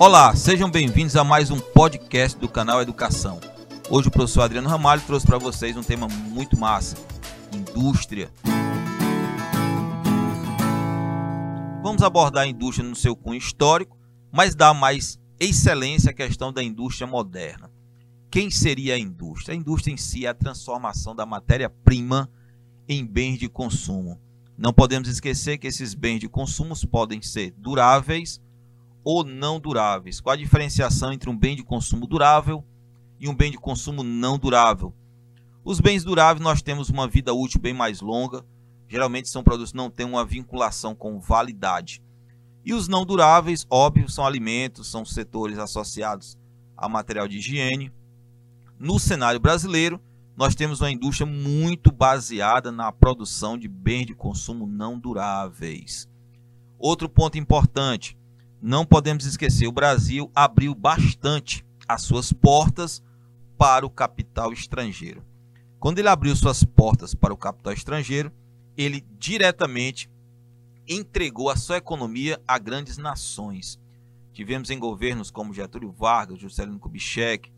Olá, sejam bem-vindos a mais um podcast do canal Educação. Hoje o professor Adriano Ramalho trouxe para vocês um tema muito massa: indústria. Vamos abordar a indústria no seu cunho histórico, mas dar mais excelência à questão da indústria moderna. Quem seria a indústria? A indústria em si é a transformação da matéria-prima em bens de consumo. Não podemos esquecer que esses bens de consumo podem ser duráveis ou não duráveis. Qual a diferenciação entre um bem de consumo durável e um bem de consumo não durável? Os bens duráveis nós temos uma vida útil bem mais longa, geralmente são produtos que não têm uma vinculação com validade. E os não duráveis, óbvio, são alimentos, são setores associados a material de higiene. No cenário brasileiro, nós temos uma indústria muito baseada na produção de bens de consumo não duráveis. Outro ponto importante, não podemos esquecer, o Brasil abriu bastante as suas portas para o capital estrangeiro. Quando ele abriu suas portas para o capital estrangeiro, ele diretamente entregou a sua economia a grandes nações. Tivemos em governos como Getúlio Vargas, Juscelino Kubitschek,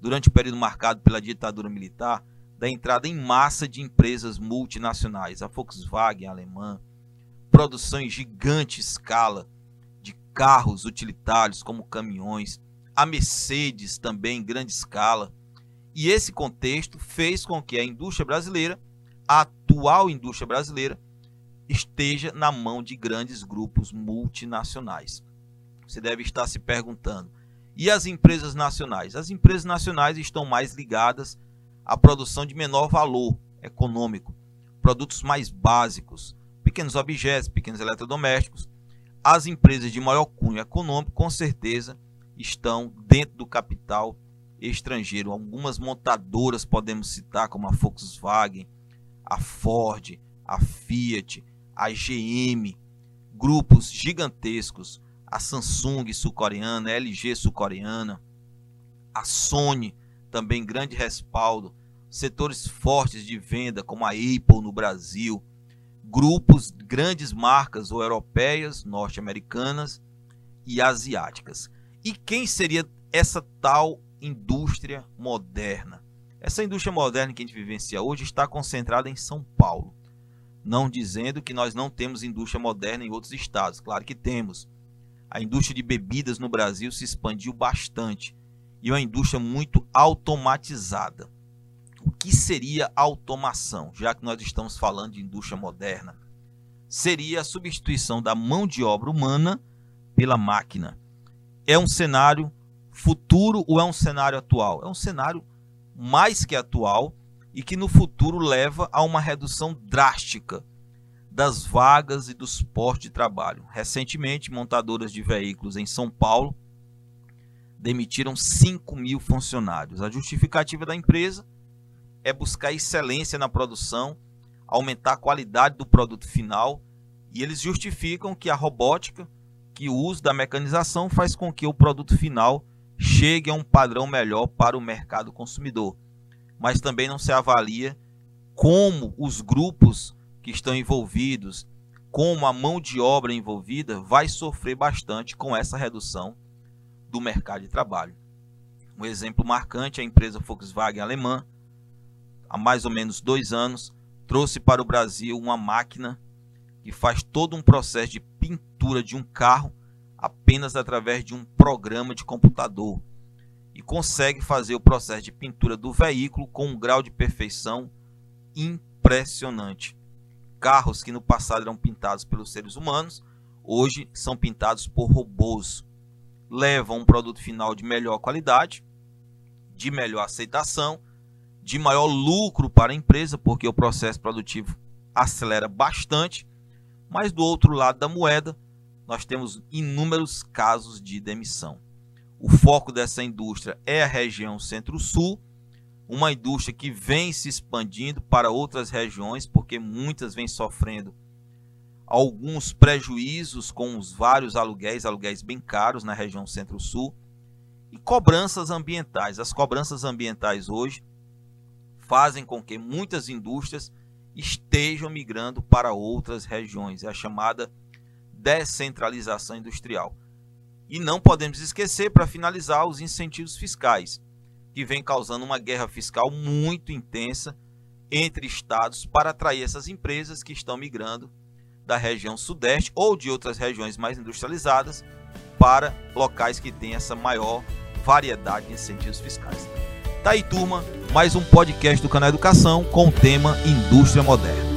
durante o período marcado pela ditadura militar, da entrada em massa de empresas multinacionais, a Volkswagen alemã, produção em gigante escala, carros utilitários como caminhões, a Mercedes também em grande escala. E esse contexto fez com que a indústria brasileira, a atual indústria brasileira, esteja na mão de grandes grupos multinacionais. Você deve estar se perguntando: e as empresas nacionais? As empresas nacionais estão mais ligadas à produção de menor valor econômico, produtos mais básicos, pequenos objetos, pequenos eletrodomésticos, as empresas de maior cunho econômico, com certeza, estão dentro do capital estrangeiro. Algumas montadoras podemos citar, como a Volkswagen, a Ford, a Fiat, a GM, grupos gigantescos, a Samsung sul-coreana, a LG sul-coreana, a Sony, também grande respaldo, setores fortes de venda, como a Apple no Brasil, grupos, grandes marcas ou europeias, norte-americanas e asiáticas. E quem seria essa tal indústria moderna? Essa indústria moderna que a gente vivencia hoje está concentrada em São Paulo. Não dizendo que nós não temos indústria moderna em outros estados, claro que temos. A indústria de bebidas no Brasil se expandiu bastante e é uma indústria muito automatizada. O que seria automação, já que nós estamos falando de indústria moderna? Seria a substituição da mão de obra humana pela máquina. É um cenário futuro ou é um cenário atual? É um cenário mais que atual e que no futuro leva a uma redução drástica das vagas e dos postos de trabalho. Recentemente, montadoras de veículos em São Paulo demitiram 5 mil funcionários. A justificativa da empresa é buscar excelência na produção, aumentar a qualidade do produto final, e eles justificam que a robótica, que o uso da mecanização faz com que o produto final chegue a um padrão melhor para o mercado consumidor. Mas também não se avalia como os grupos que estão envolvidos, como a mão de obra envolvida vai sofrer bastante com essa redução do mercado de trabalho. Um exemplo marcante é a empresa Volkswagen alemã, há mais ou menos dois anos, trouxe para o Brasil uma máquina que faz todo um processo de pintura de um carro apenas através de um programa de computador e consegue fazer o processo de pintura do veículo com um grau de perfeição impressionante. Carros que no passado eram pintados pelos seres humanos, hoje são pintados por robôs. Levam um produto final de melhor qualidade, de melhor aceitação de maior lucro para a empresa, porque o processo produtivo acelera bastante, mas do outro lado da moeda, nós temos inúmeros casos de demissão. O foco dessa indústria é a região Centro-Sul, uma indústria que vem se expandindo para outras regiões, porque muitas vêm sofrendo alguns prejuízos com os vários aluguéis, aluguéis bem caros na região Centro-Sul, e cobranças ambientais. As cobranças ambientais hoje fazem com que muitas indústrias estejam migrando para outras regiões. É a chamada descentralização industrial. E não podemos esquecer, para finalizar, os incentivos fiscais, que vem causando uma guerra fiscal muito intensa entre estados para atrair essas empresas que estão migrando da região sudeste ou de outras regiões mais industrializadas para locais que têm essa maior variedade de incentivos fiscais. Tá aí, turma, mais um podcast do canal Educação com o tema Indústria Moderna.